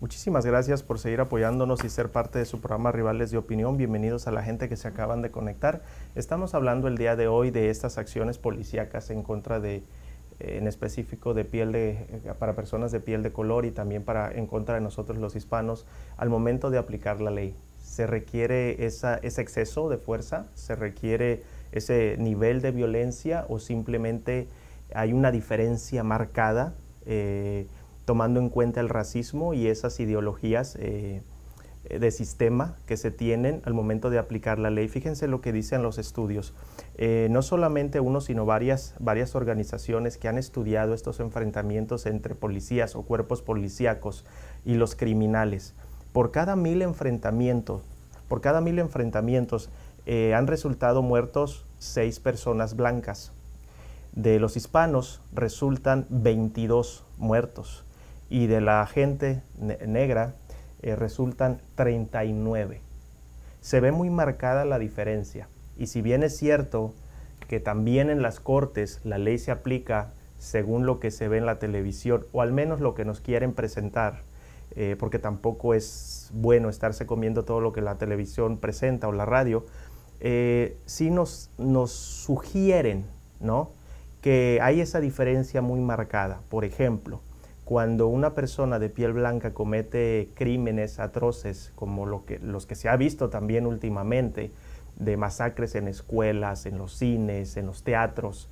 Muchísimas gracias por seguir apoyándonos y ser parte de su programa Rivales de Opinión. Bienvenidos a la gente que se acaban de conectar. Estamos hablando el día de hoy de estas acciones policíacas en contra de, eh, en específico de piel de, eh, para personas de piel de color y también para en contra de nosotros los hispanos al momento de aplicar la ley. Se requiere ese exceso de fuerza, se requiere ese nivel de violencia o simplemente hay una diferencia marcada. Eh, tomando en cuenta el racismo y esas ideologías eh, de sistema que se tienen al momento de aplicar la ley. Fíjense lo que dicen los estudios. Eh, no solamente uno, sino varias, varias organizaciones que han estudiado estos enfrentamientos entre policías o cuerpos policíacos y los criminales. Por cada mil enfrentamientos, por cada mil enfrentamientos eh, han resultado muertos seis personas blancas. De los hispanos resultan 22 muertos y de la gente negra eh, resultan 39. Se ve muy marcada la diferencia. Y si bien es cierto que también en las cortes la ley se aplica según lo que se ve en la televisión, o al menos lo que nos quieren presentar, eh, porque tampoco es bueno estarse comiendo todo lo que la televisión presenta o la radio, eh, sí nos, nos sugieren ¿no? que hay esa diferencia muy marcada. Por ejemplo, cuando una persona de piel blanca comete crímenes atroces como los que se ha visto también últimamente, de masacres en escuelas, en los cines, en los teatros,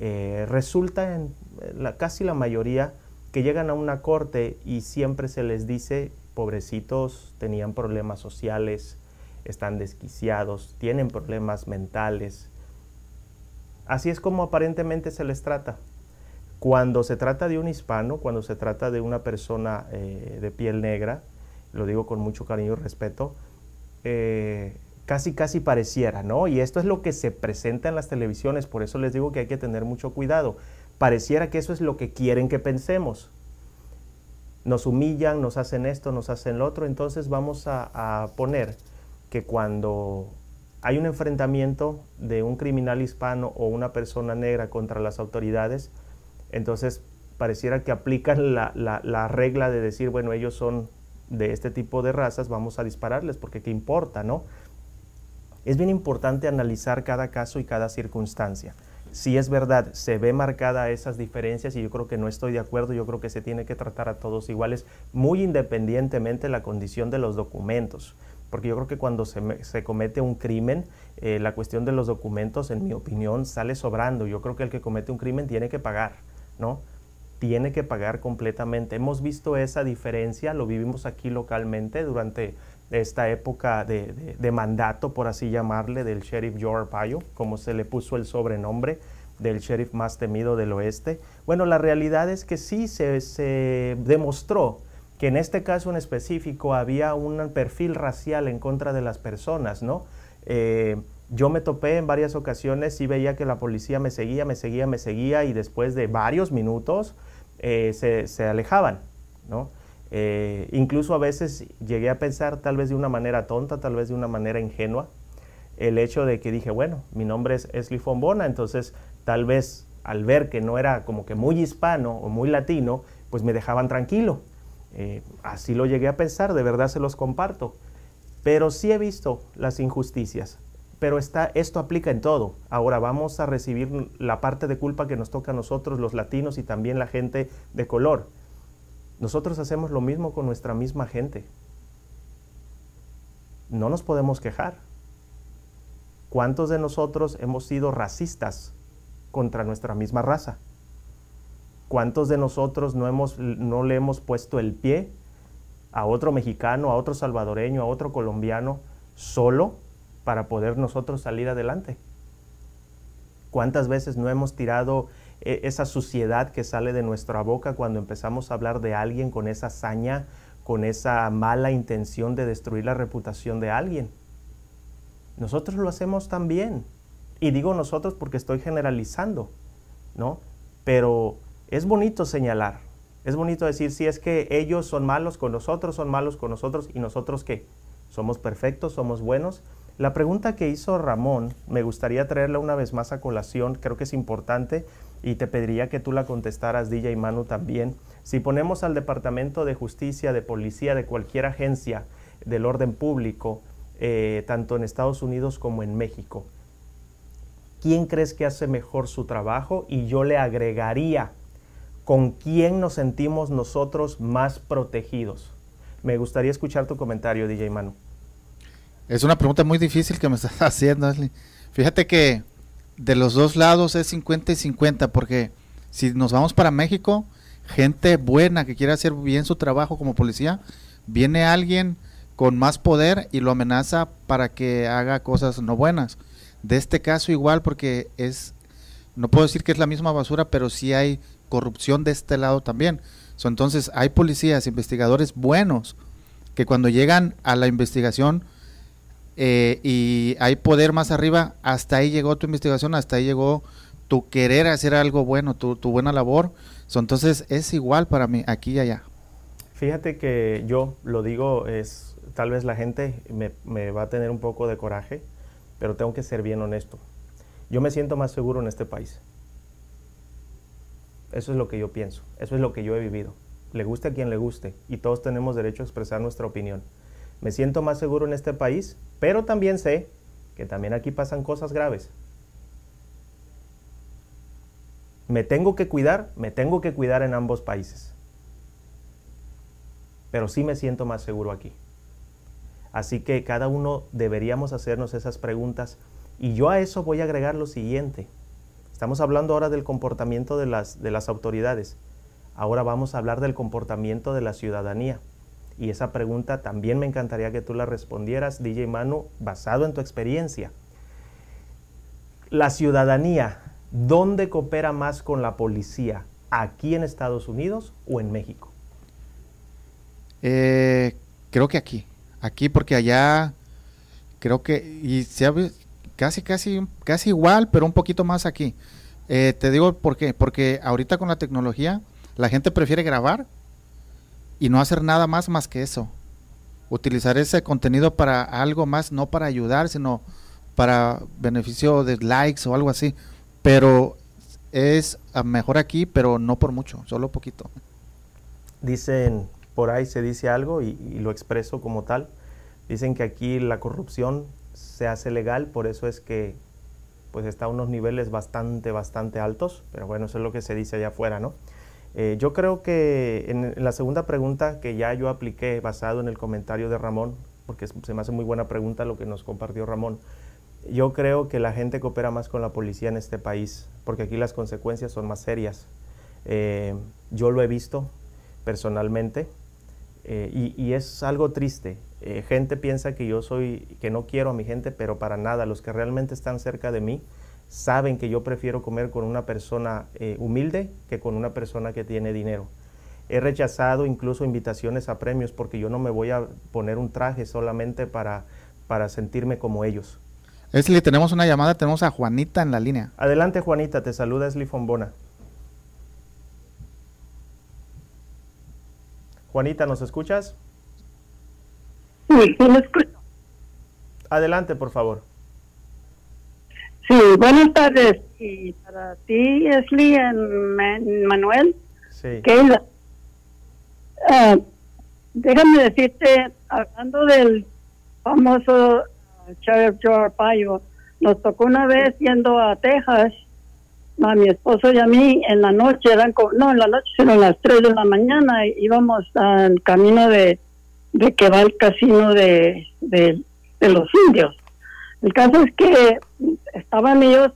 eh, resulta en la, casi la mayoría que llegan a una corte y siempre se les dice, pobrecitos, tenían problemas sociales, están desquiciados, tienen problemas mentales. Así es como aparentemente se les trata. Cuando se trata de un hispano, cuando se trata de una persona eh, de piel negra, lo digo con mucho cariño y respeto, eh, casi casi pareciera, ¿no? Y esto es lo que se presenta en las televisiones, por eso les digo que hay que tener mucho cuidado. Pareciera que eso es lo que quieren que pensemos. Nos humillan, nos hacen esto, nos hacen lo otro, entonces vamos a, a poner que cuando hay un enfrentamiento de un criminal hispano o una persona negra contra las autoridades, entonces, pareciera que aplican la, regla de decir, bueno, ellos son de este tipo de razas, vamos a dispararles, porque qué importa, ¿no? Es bien importante analizar cada caso y cada circunstancia. Si es verdad, se ve marcada esas diferencias y yo creo que no estoy de acuerdo, yo creo que se tiene que tratar a todos iguales, muy independientemente de la condición de los documentos. Porque yo creo que cuando se, comete un crimen, eh, la cuestión de los documentos, en mi opinión, sale sobrando. Yo creo que el que comete un crimen tiene que pagar ¿no? Tiene que pagar completamente. Hemos visto esa diferencia, lo vivimos aquí localmente durante esta época de, mandato, por así llamarle, del sheriff Joe Arpaio, como se le puso el sobrenombre del sheriff más temido del oeste. Bueno, la realidad es que sí se, demostró que en este caso en específico había un perfil racial en contra de las personas, ¿no? Eh, yo me topé en varias ocasiones y veía que la policía me seguía, me seguía, me seguía y después de varios minutos eh, se, alejaban, ¿no? Eh, incluso a veces llegué a pensar tal vez de una manera tonta, tal vez de una manera ingenua, el hecho de que dije, bueno, mi nombre es Esli Fombona, entonces tal vez al ver que no era como que muy hispano o muy latino, pues me dejaban tranquilo. Eh, así lo llegué a pensar, de verdad se los comparto. Pero sí he visto las injusticias, pero está, esto aplica en todo. Ahora vamos a recibir la parte de culpa que nos toca a nosotros, los latinos y también la gente de color. Nosotros hacemos lo mismo con nuestra misma gente. No nos podemos quejar. ¿Cuántos de nosotros hemos sido racistas contra nuestra misma raza? ¿Cuántos de nosotros no, hemos, no le hemos puesto el pie a otro mexicano, a otro salvadoreño, a otro colombiano, solo para poder nosotros salir adelante. ¿Cuántas veces no hemos tirado eh, esa suciedad que sale de nuestra boca cuando empezamos a hablar de alguien con esa hazaña, con esa mala intención de destruir la reputación de alguien? Nosotros lo hacemos también. Y digo nosotros porque estoy generalizando, ¿no? Pero es bonito señalar, es bonito decir, si es que ellos son malos con nosotros, son malos con nosotros, y nosotros qué? Somos perfectos, somos buenos, la pregunta que hizo Ramón, me gustaría traerla una vez más a colación, creo que es importante y te pediría que tú la contestaras, DJ Manu, también. Si ponemos al Departamento de Justicia, de Policía, de cualquier agencia del orden público, eh, tanto en Estados Unidos como en México, ¿quién crees que hace mejor su trabajo? Y yo le agregaría, ¿con quién nos sentimos nosotros más protegidos? Me gustaría escuchar tu comentario, DJ Manu. Es una pregunta muy difícil que me estás haciendo, Ashley. Fíjate que de los dos lados es 50 y 50, porque si nos vamos para México, gente buena que quiere hacer bien su trabajo como policía, viene alguien con más poder y lo amenaza para que haga cosas no buenas. De este caso igual porque es, no puedo decir que es la misma basura, pero sí hay corrupción de este lado también. entonces hay policías, investigadores buenos que cuando llegan a la investigación eh, y hay poder más arriba, hasta ahí llegó tu investigación, hasta ahí llegó tu querer hacer algo bueno, tu, buena labor. entonces es igual para mí, aquí y allá. Fíjate que yo lo digo, es tal vez la gente me, me va a tener un poco de coraje, pero tengo que ser bien honesto. Yo me siento más seguro en este país. Eso es lo que yo pienso, eso es lo que yo he vivido. Le guste a quien le guste y todos tenemos derecho a expresar nuestra opinión. Me siento más seguro en este país, pero también sé que también aquí pasan cosas graves. Me tengo que cuidar, me tengo que cuidar en ambos países. Pero sí me siento más seguro aquí. Así que cada uno deberíamos hacernos esas preguntas y yo a eso voy a agregar lo siguiente. Estamos hablando ahora del comportamiento de las, de las autoridades. Ahora vamos a hablar del comportamiento de la ciudadanía. Y esa pregunta también me encantaría que tú la respondieras, DJ Manu, basado en tu experiencia. La ciudadanía, ¿dónde coopera más con la policía? ¿Aquí en Estados Unidos o en México? Eh, creo que aquí aquí porque allá creo que y se casi casi casi igual pero un poquito más aquí eh, te digo por qué porque ahorita con la tecnología la gente prefiere grabar y no hacer nada más más que eso utilizar ese contenido para algo más no para ayudar sino para beneficio de likes o algo así pero es mejor aquí pero no por mucho solo poquito dicen por ahí se dice algo y, lo expreso como tal. Dicen que aquí la corrupción se hace legal, por eso es que pues está a unos niveles bastante, bastante altos, pero bueno, eso es lo que se dice allá afuera, ¿no? Eh, yo creo que en, la segunda pregunta que ya yo apliqué basado en el comentario de Ramón, porque se me hace muy buena pregunta lo que nos compartió Ramón, yo creo que la gente coopera más con la policía en este país, porque aquí las consecuencias son más serias. Eh, yo lo he visto personalmente, eh, y, es algo triste. Gente piensa que yo soy, que no quiero a mi gente, pero para nada. Los que realmente están cerca de mí saben que yo prefiero comer con una persona eh, humilde que con una persona que tiene dinero. He rechazado incluso invitaciones a premios porque yo no me voy a poner un traje solamente para, para sentirme como ellos. Esli, tenemos una llamada, tenemos a Juanita en la línea. Adelante Juanita, te saluda Esli Fombona. Juanita, ¿nos escuchas? Sí, sí, me escucho. Adelante, por favor. Sí, buenas tardes. Y para ti, Esli, Manuel, sí. Keila. Uh, déjame decirte, hablando del famoso Sheriff Joe Arpaio, nos tocó una vez yendo a Texas a mi esposo y a mí en la noche, eran no en la noche, sino a las 3 de la mañana, íbamos al camino de, de que va al casino de, de, los indios. El caso es que estaban ellos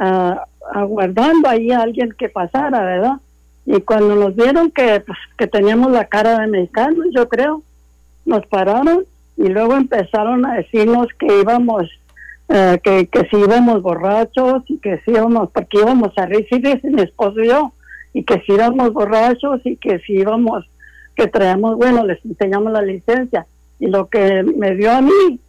uh, aguardando ahí a alguien que pasara, ¿verdad? Y cuando nos vieron que, pues, que teníamos la cara de mexicanos, yo creo, nos pararon y luego empezaron a decirnos que íbamos eh, que, que si íbamos borrachos y que si íbamos, porque íbamos a recibir mi esposo y yo, y que si íbamos borrachos y que si íbamos, que traemos, bueno, les enseñamos la licencia. Y lo que me dio a mí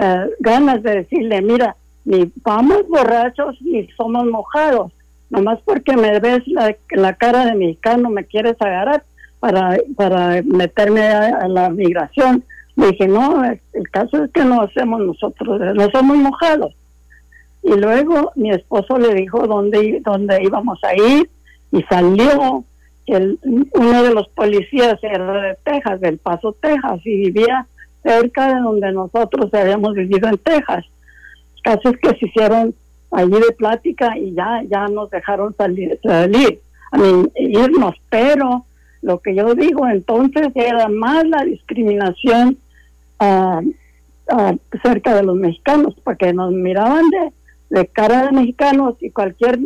eh, ganas de decirle, mira, ni vamos borrachos ni somos mojados, nomás porque me ves la, la cara de mexicano me quieres agarrar para, para meterme a la migración dije, no, el caso es que no hacemos nosotros, no somos mojados. Y luego mi esposo le dijo dónde, dónde íbamos a ir y salió el, uno de los policías era de Texas, del Paso, Texas, y vivía cerca de donde nosotros habíamos vivido en Texas. El caso es que se hicieron allí de plática y ya, ya nos dejaron salir, salir a irnos, pero lo que yo digo entonces era más la discriminación cerca de los mexicanos, porque nos miraban de, cara de mexicanos y cualquier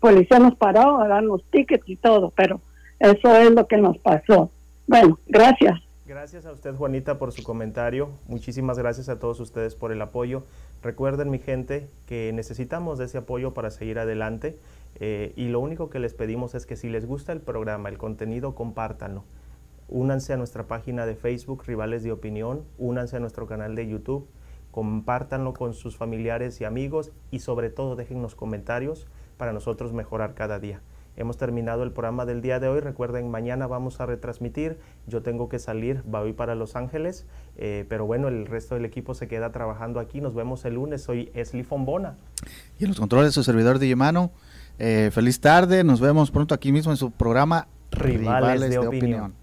policía nos paraba a darnos tickets y todo, pero Eso es lo que nos pasó. Bueno, gracias. Gracias a usted, Juanita, por su comentario. Muchísimas gracias a todos ustedes por el apoyo. Recuerden, mi gente, que necesitamos de ese apoyo para seguir adelante. Eh, y lo único que les pedimos es que si les gusta el programa, el contenido, compártanlo. Únanse a nuestra página de Facebook, Rivales de Opinión. Únanse a nuestro canal de YouTube. Compártanlo con sus familiares y amigos. Y sobre todo, déjennos comentarios para nosotros mejorar cada día. Hemos terminado el programa del día de hoy. Recuerden, mañana vamos a retransmitir. Yo tengo que salir, voy para Los Ángeles, eh, pero bueno, el resto del equipo se queda trabajando aquí. Nos vemos el lunes. Soy Esli Fombona. Y en los controles, su servidor de Yemano. Eh, feliz tarde. Nos vemos pronto aquí mismo en su programa Rivales, de, opinión.